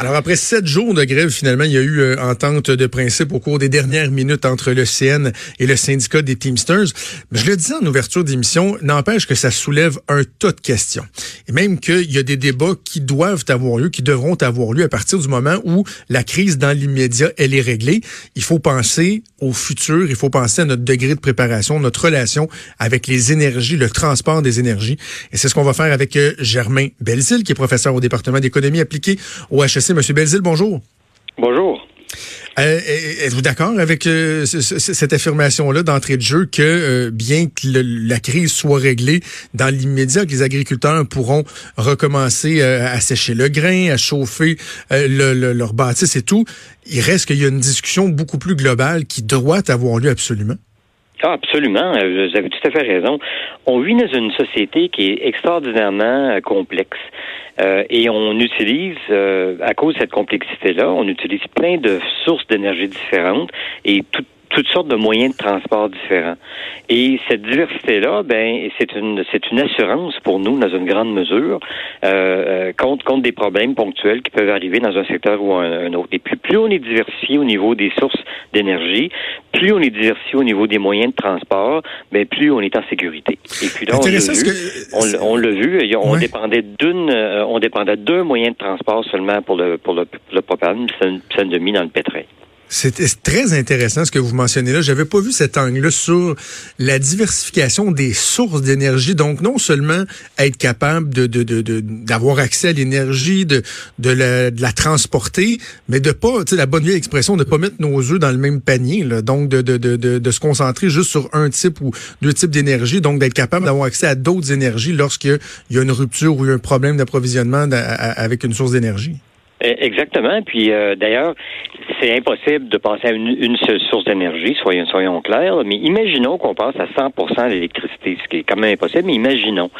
Alors après sept jours de grève, finalement, il y a eu euh, entente de principe au cours des dernières minutes entre le CN et le syndicat des Teamsters. Mais je le disais en ouverture d'émission, n'empêche que ça soulève un tas de questions. Et même qu'il y a des débats qui doivent avoir lieu, qui devront avoir lieu à partir du moment où la crise dans l'immédiat, elle est réglée. Il faut penser au futur, il faut penser à notre degré de préparation, notre relation avec les énergies, le transport des énergies. Et c'est ce qu'on va faire avec euh, Germain Belzil, qui est professeur au département d'économie appliquée au HEC Monsieur Belzile, bonjour. Bonjour. Euh, êtes-vous d'accord avec euh, cette affirmation-là d'entrée de jeu que euh, bien que la crise soit réglée dans l'immédiat, que les agriculteurs pourront recommencer à sécher le grain, à chauffer le, leur bâtisse et tout, il reste qu'il y a une discussion beaucoup plus globale qui doit avoir lieu absolument? Ah, absolument. Vous avez tout à fait raison. On vit dans une société qui est extraordinairement complexe. Euh, et on utilise, euh, à cause de cette complexité-là, on utilise plein de sources d'énergie différentes et tout, toutes sortes de moyens de transport différents. Et cette diversité-là, ben, c'est une, c'est une assurance pour nous, dans une grande mesure, euh, euh, contre, contre des problèmes ponctuels qui peuvent arriver dans un secteur ou un, autre. Et puis, plus on est diversifié au niveau des sources d'énergie, plus on est diversifié au niveau des moyens de transport, ben, plus on est en sécurité. Et puis là, on l'a vu, on, l'a vu, on dépendait d'une, on dépendait d'un moyen de transport seulement pour le, pour le, le propane, ça, ça mis dans le pétrin. C'est très intéressant ce que vous mentionnez là. J'avais pas vu cet angle-là sur la diversification des sources d'énergie. Donc, non seulement être capable de d'avoir de, de, accès à l'énergie, de, de la, de, la, transporter, mais de pas, tu sais, la bonne vieille expression, de pas mettre nos œufs dans le même panier. Là. Donc, de, de, de, de, se concentrer juste sur un type ou deux types d'énergie. Donc, d'être capable d'avoir accès à d'autres énergies lorsqu'il y a une rupture ou un problème d'approvisionnement avec une source d'énergie. Eh, exactement. Puis euh, d'ailleurs, c'est impossible de penser à une, seule source d'énergie, soyons, soyons clairs. Mais imaginons qu'on passe à 100% d'électricité, ce qui est quand même impossible. Mais imaginons.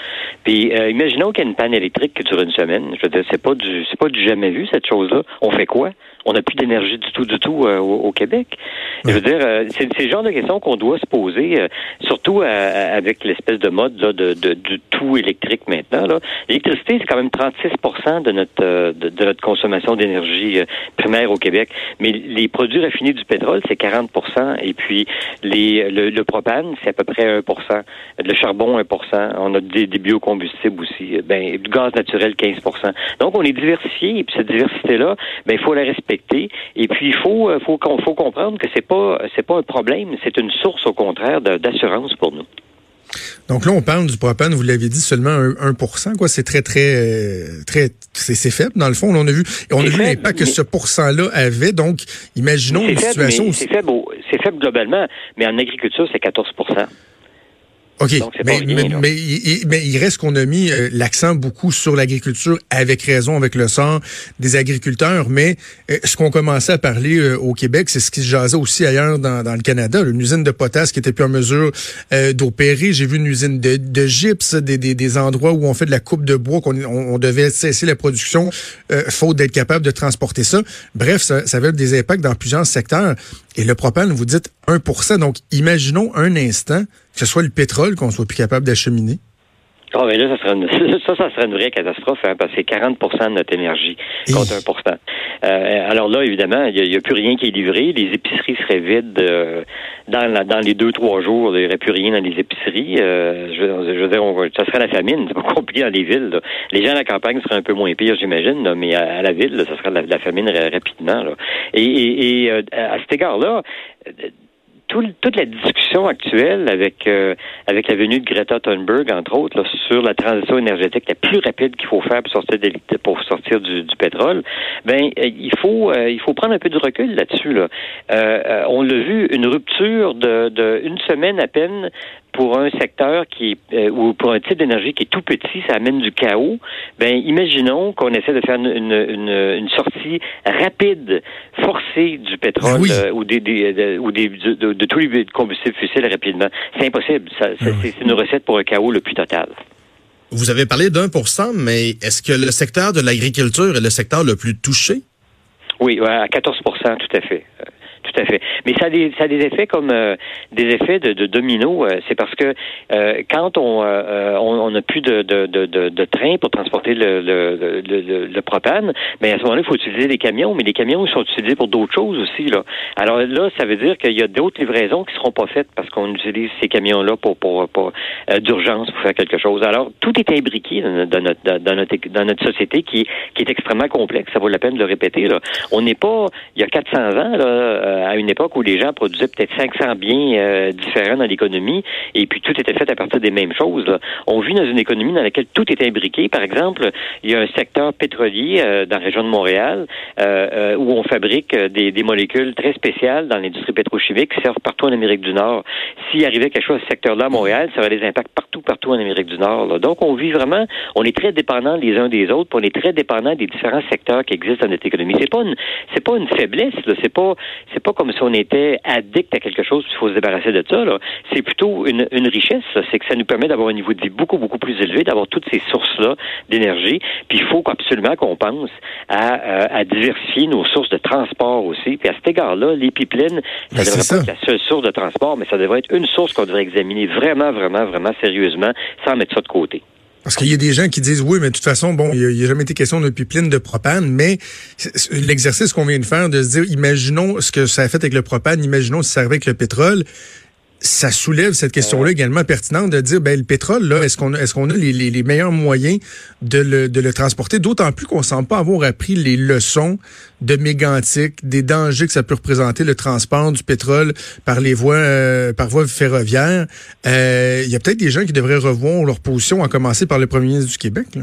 Puis euh, imaginons qu'il y a une panne électrique qui dure une semaine. Je veux dire, c'est pas du, c'est pas du jamais vu cette chose-là. On fait quoi? On n'a plus d'énergie du tout, du tout euh, au, Québec. Je veux dire, c'est, c'est le genre de questions qu'on doit se poser, surtout avec l'espèce de mode là, de, de, du tout électrique maintenant. L'électricité, c'est quand même 36% de notre de, de notre consommation d'énergie euh, primaire au Québec. Mais les produits raffinés du pétrole, c'est 40 et puis les, le, propane, c'est à peu près 1 Le charbon, 1 On a des, biocombustibles aussi. Ben, du gaz naturel, 15 Donc, on est diversifié et puis cette diversité-là, ben, il faut la respecter. Et puis, il faut, euh, faut, faut comprendre que c'est pas, c'est pas un problème, c'est une source, au contraire, d'assurance pour nous. Donc là, on parle du propane, vous l'avez dit, seulement 1, quoi. C'est très, très, euh, très, c'est faible, dans le fond. on a vu, on a vu l'impact que ce pourcent-là avait. Donc, imaginons une situation C'est faible, c'est faible globalement, mais en agriculture, c'est 14 OK, mais, mais, il, reste qu'on a mis euh, l'accent beaucoup sur l'agriculture, avec raison, avec le sort des agriculteurs, mais euh, ce qu'on commençait à parler euh, au Québec, c'est ce qui se jasait aussi ailleurs dans, dans le Canada, une usine de potasse qui était plus en mesure d'opérer. J'ai vu une usine de, de gypse, des, des, des, endroits où on fait de la coupe de bois, qu'on on, devait cesser la production, faute d'être capable de transporter ça. Bref, ça, ça avait des impacts dans plusieurs secteurs. Et le propane, vous dites 1% Donc, imaginons un instant que ce soit le pétrole qu'on soit plus capable d'acheminer. Ah, mais là, ça serait une, ça, ça serait une vraie catastrophe, hein, parce que c'est 40% de notre énergie contre 1% euh, Alors là, évidemment, il n'y a, plus rien qui est livré. Les épiceries seraient vides euh, dans, la, dans les deux, trois jours. Il n'y aurait plus rien dans les épiceries. Euh, je, veux dire, ça serait la famine. C'est pas compliqué dans les villes. Les gens à la campagne seraient un peu moins pires, j'imagine, mais à, la ville, ça serait la, famine rapidement. Et, et, et à cet égard-là, toute la discussion actuelle avec euh, avec la venue de Greta Thunberg, entre autres, sur la transition énergétique la plus rapide qu'il faut faire pour sortir, pour sortir du, pétrole, ben euh, il faut euh, il faut prendre un peu de recul là-dessus. Là. on l'a vu, une rupture de, de une semaine à peine pour un secteur qui euh, ou pour un type d'énergie qui est tout petit, ça amène du chaos. Ben imaginons qu'on essaie de faire une, une, une sortie rapide, forcée du pétrole euh, ou des, des ou des de, tous les combustibles fossiles rapidement. C'est impossible. Ça, ah C'est une recette pour un chaos le plus total. Vous avez parlé d'un pour cent, mais est-ce que le secteur de l'agriculture est le secteur le plus touché? Oui, à 14% tout à fait tout à fait. Mais ça a des, ça a des effets comme euh, des effets de, de domino. Euh, c'est parce que euh, quand on on n'a plus de, de, de, de, train pour transporter le, le, le, le propane, mais à ce moment-là, il faut utiliser des camions. Mais les camions sont utilisés pour d'autres choses aussi. Là. Alors là, ça veut dire qu'il y a d'autres livraisons qui seront pas faites parce qu'on utilise ces camions-là pour, pour, pour d'urgence pour faire quelque chose. Alors tout est imbriqué dans notre, dans notre, dans notre société qui, qui est extrêmement complexe. Ça vaut la peine de le répéter. Là. On n'est pas il y a 400 ans là à une époque où les gens produisaient peut-être 500 biens euh, différents dans l'économie et puis tout était fait à partir des mêmes choses. On vit dans une économie dans laquelle tout est imbriqué. Par exemple, il y a un secteur pétrolier euh, dans la région de Montréal euh, où on fabrique des, molécules très spéciales dans l'industrie pétrochimique qui servent partout en Amérique du Nord. S'il arrivait quelque chose à ce secteur-là à Montréal, ça aurait des impacts partout, partout en Amérique du Nord. Donc, on vit vraiment, on est très dépendants les uns des autres, puis on est très dépendants des différents secteurs qui existent dans notre économie. C'est pas une, c'est pas une faiblesse, c'est pas, c'est pas comme si on était addict à quelque chose, il faut se débarrasser de ça. C'est plutôt une, richesse. C'est que ça nous permet d'avoir un niveau de vie beaucoup, beaucoup plus élevé, d'avoir toutes ces sources-là d'énergie. Puis il faut absolument qu'on pense à, à, diversifier nos sources de transport aussi. Puis à cet égard-là, les pipelines, ça ben, devrait pas être la seule source de transport, mais ça devrait être une source qu'on devrait examiner vraiment, vraiment, vraiment sérieusement, sans mettre ça de côté. Parce qu'il y a des gens qui disent oui, mais de toute façon, bon, il n'y a, jamais été question de pipeline de propane, mais l'exercice qu'on vient de faire, de se dire, imaginons ce que ça a fait avec le propane, imaginons si ça arrivait avec le pétrole, ça soulève cette question-là également pertinente de dire, ben le pétrole, là, est-ce qu'on est-ce qu'on a les, les, meilleurs moyens de le, de le transporter, d'autant plus qu'on semble pas avoir appris les leçons de mégantique, des dangers que ça peut représenter le transport du pétrole par les voies euh, par voie ferroviaire. Euh, il y a peut-être des gens qui devraient revoir leur position, à commencer par le premier ministre du Québec. Là.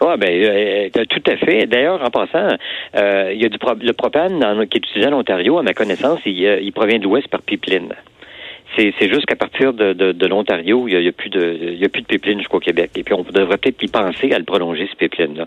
Oui, ben, euh, tout à fait. D'ailleurs, en passant, il y a du le propane qui est utilisé en Ontario, à ma connaissance, il, il provient de l'Ouest par pipeline. C'est juste qu'à partir de, de, de l'Ontario, il n'y a, a, plus de il y a plus de pipeline jusqu'au Québec. Et puis on devrait peut-être y penser à le prolonger, ce pipeline-là.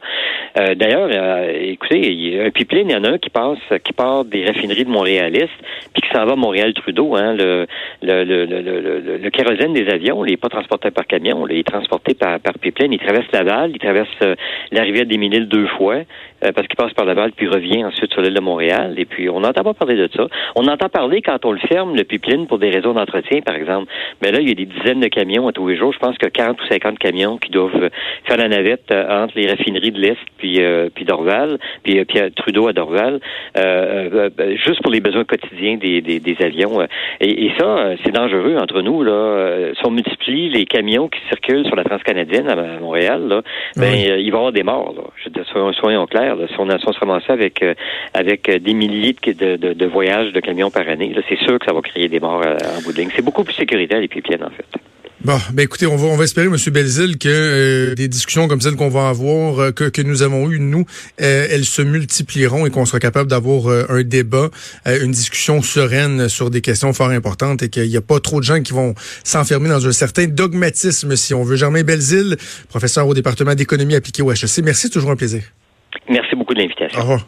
Euh, D'ailleurs, euh, écoutez, un pipeline, il y en a un qui passe qui part des raffineries de Montréal-Est, puis qui s'en va à Montréal-Trudeau. Hein, le, le, le, le, le, kérosène des avions, il n'est pas transporté par camion, il est transporté par, par pipeline. Il traverse Laval, il traverse euh, la rivière des Miniles deux fois, euh, parce qu'il passe par Laval, puis revient ensuite sur l'île de Montréal. Et puis, on n'entend pas parler de ça. On entend parler quand on le ferme, le pipeline, pour des raisons d'entretien, par exemple. Mais là, il y a des dizaines de camions à tous les jours. Je pense que 40 ou 50 camions qui doivent faire la navette euh, entre les raffineries de l'Est puis, euh, puis Dorval, puis, puis Trudeau à Dorval, euh, juste pour les besoins quotidiens des, des, des avions. Et, et ça, c'est dangereux entre nous. Là. Si on multiplie les camions qui circulent sur la transcanadienne à Montréal, là, ben, il va y avoir des morts. Là. Je, soyons clairs. Si, on, se ramassait avec, euh, avec euh, des milliers de, de, voyages de camions par année, c'est sûr que ça va créer des morts euh, en bout de ligne. C'est beaucoup plus sécuritaire, les pipiennes, en fait. Bon, ben écoutez, on va on va espérer, M. Belzil, que des discussions comme celles qu'on va avoir, que, que nous avons eues, nous, elles se multiplieront et qu'on sera capable d'avoir un débat, une discussion sereine sur des questions fort importantes et qu'il n'y a pas trop de gens qui vont s'enfermer dans un certain dogmatisme, si on veut. Germain Belzil, professeur au département d'économie appliquée au HEC. Merci, toujours un plaisir. Merci beaucoup de l'invitation. Au revoir.